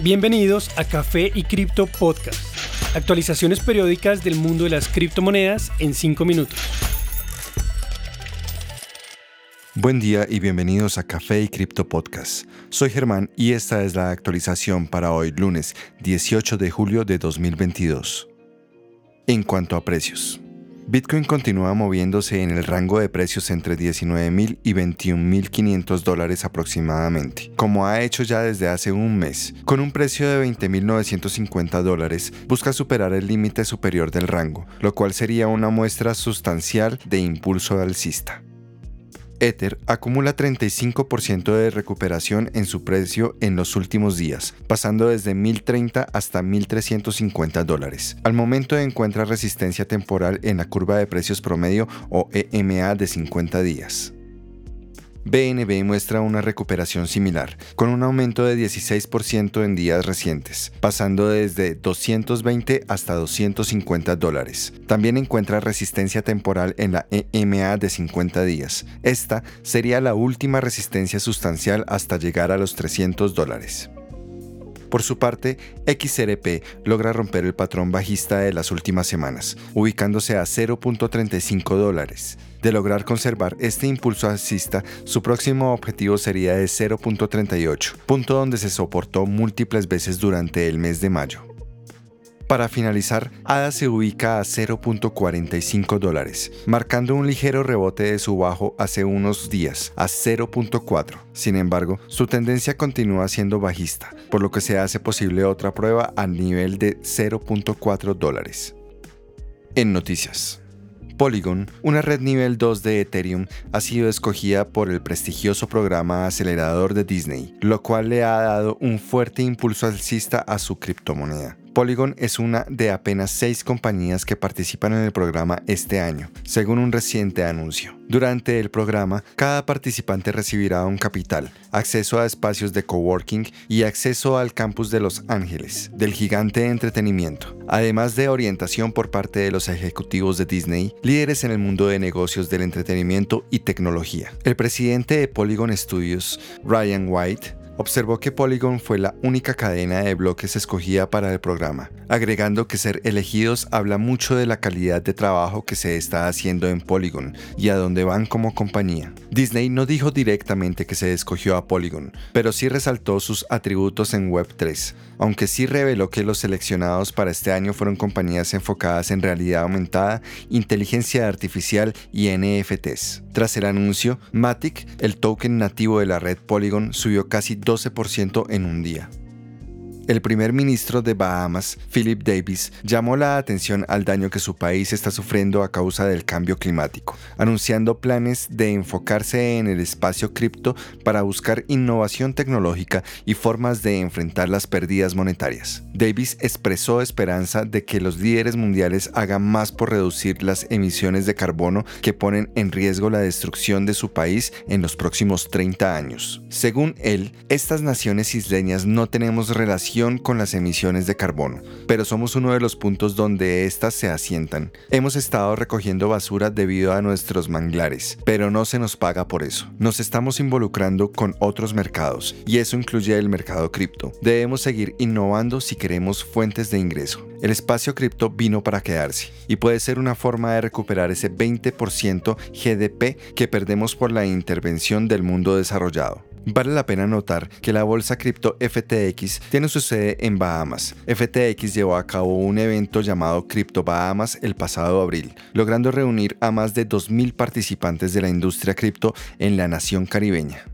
Bienvenidos a Café y Cripto Podcast. Actualizaciones periódicas del mundo de las criptomonedas en 5 minutos. Buen día y bienvenidos a Café y Cripto Podcast. Soy Germán y esta es la actualización para hoy lunes 18 de julio de 2022. En cuanto a precios. Bitcoin continúa moviéndose en el rango de precios entre 19.000 y 21.500 dólares aproximadamente, como ha hecho ya desde hace un mes. Con un precio de 20.950 dólares, busca superar el límite superior del rango, lo cual sería una muestra sustancial de impulso alcista. Ether acumula 35% de recuperación en su precio en los últimos días, pasando desde 1.030 hasta 1.350 dólares. Al momento encuentra resistencia temporal en la curva de precios promedio o EMA de 50 días. BNB muestra una recuperación similar, con un aumento de 16% en días recientes, pasando desde 220 hasta 250 dólares. También encuentra resistencia temporal en la EMA de 50 días. Esta sería la última resistencia sustancial hasta llegar a los 300 dólares. Por su parte, XRP logra romper el patrón bajista de las últimas semanas, ubicándose a 0.35 dólares. De lograr conservar este impulso alcista, su próximo objetivo sería de 0.38, punto donde se soportó múltiples veces durante el mes de mayo. Para finalizar, ADA se ubica a 0.45 dólares, marcando un ligero rebote de su bajo hace unos días, a 0.4. Sin embargo, su tendencia continúa siendo bajista, por lo que se hace posible otra prueba al nivel de 0.4 dólares. En noticias. Polygon, una red nivel 2 de Ethereum, ha sido escogida por el prestigioso programa acelerador de Disney, lo cual le ha dado un fuerte impulso alcista a su criptomoneda. Polygon es una de apenas seis compañías que participan en el programa este año, según un reciente anuncio. Durante el programa, cada participante recibirá un capital, acceso a espacios de coworking y acceso al campus de Los Ángeles, del gigante de entretenimiento, además de orientación por parte de los ejecutivos de Disney, líderes en el mundo de negocios del entretenimiento y tecnología. El presidente de Polygon Studios, Ryan White, observó que Polygon fue la única cadena de bloques escogida para el programa, agregando que ser elegidos habla mucho de la calidad de trabajo que se está haciendo en Polygon y a dónde van como compañía. Disney no dijo directamente que se escogió a Polygon, pero sí resaltó sus atributos en Web3, aunque sí reveló que los seleccionados para este año fueron compañías enfocadas en realidad aumentada, inteligencia artificial y NFTs. Tras el anuncio, Matic, el token nativo de la red Polygon, subió casi 12% en un día. El primer ministro de Bahamas, Philip Davis, llamó la atención al daño que su país está sufriendo a causa del cambio climático, anunciando planes de enfocarse en el espacio cripto para buscar innovación tecnológica y formas de enfrentar las pérdidas monetarias. Davis expresó esperanza de que los líderes mundiales hagan más por reducir las emisiones de carbono que ponen en riesgo la destrucción de su país en los próximos 30 años. Según él, estas naciones isleñas no tenemos relación con las emisiones de carbono, pero somos uno de los puntos donde éstas se asientan. Hemos estado recogiendo basura debido a nuestros manglares, pero no se nos paga por eso. Nos estamos involucrando con otros mercados, y eso incluye el mercado cripto. Debemos seguir innovando si queremos fuentes de ingreso. El espacio cripto vino para quedarse y puede ser una forma de recuperar ese 20% GDP que perdemos por la intervención del mundo desarrollado. Vale la pena notar que la bolsa cripto FTX tiene su sede en Bahamas. FTX llevó a cabo un evento llamado Crypto Bahamas el pasado abril, logrando reunir a más de 2.000 participantes de la industria cripto en la nación caribeña.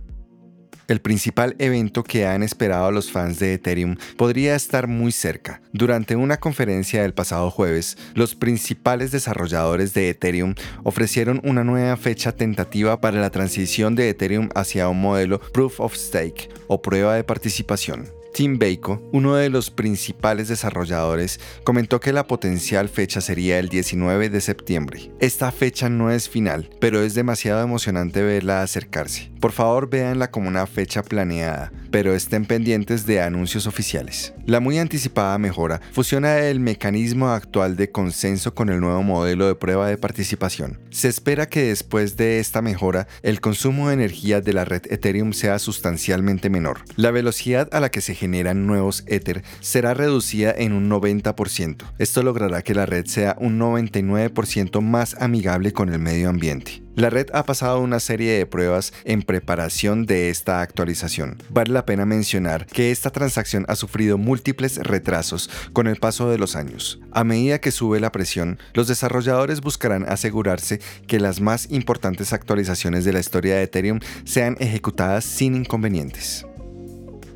El principal evento que han esperado los fans de Ethereum podría estar muy cerca. Durante una conferencia del pasado jueves, los principales desarrolladores de Ethereum ofrecieron una nueva fecha tentativa para la transición de Ethereum hacia un modelo Proof of Stake o prueba de participación. Tim Bako, uno de los principales desarrolladores, comentó que la potencial fecha sería el 19 de septiembre. Esta fecha no es final, pero es demasiado emocionante verla acercarse. Por favor, véanla como una fecha planeada, pero estén pendientes de anuncios oficiales. La muy anticipada mejora fusiona el mecanismo actual de consenso con el nuevo modelo de prueba de participación. Se espera que después de esta mejora, el consumo de energía de la red Ethereum sea sustancialmente menor. La velocidad a la que se genera generan nuevos Ether será reducida en un 90%. Esto logrará que la red sea un 99% más amigable con el medio ambiente. La red ha pasado una serie de pruebas en preparación de esta actualización. Vale la pena mencionar que esta transacción ha sufrido múltiples retrasos con el paso de los años. A medida que sube la presión, los desarrolladores buscarán asegurarse que las más importantes actualizaciones de la historia de Ethereum sean ejecutadas sin inconvenientes.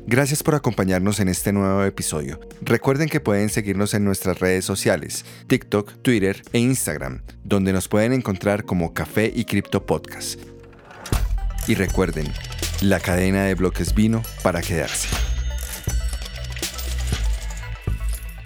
Gracias por acompañarnos en este nuevo episodio. Recuerden que pueden seguirnos en nuestras redes sociales, TikTok, Twitter e Instagram, donde nos pueden encontrar como Café y Cripto Podcast. Y recuerden, la cadena de bloques vino para quedarse.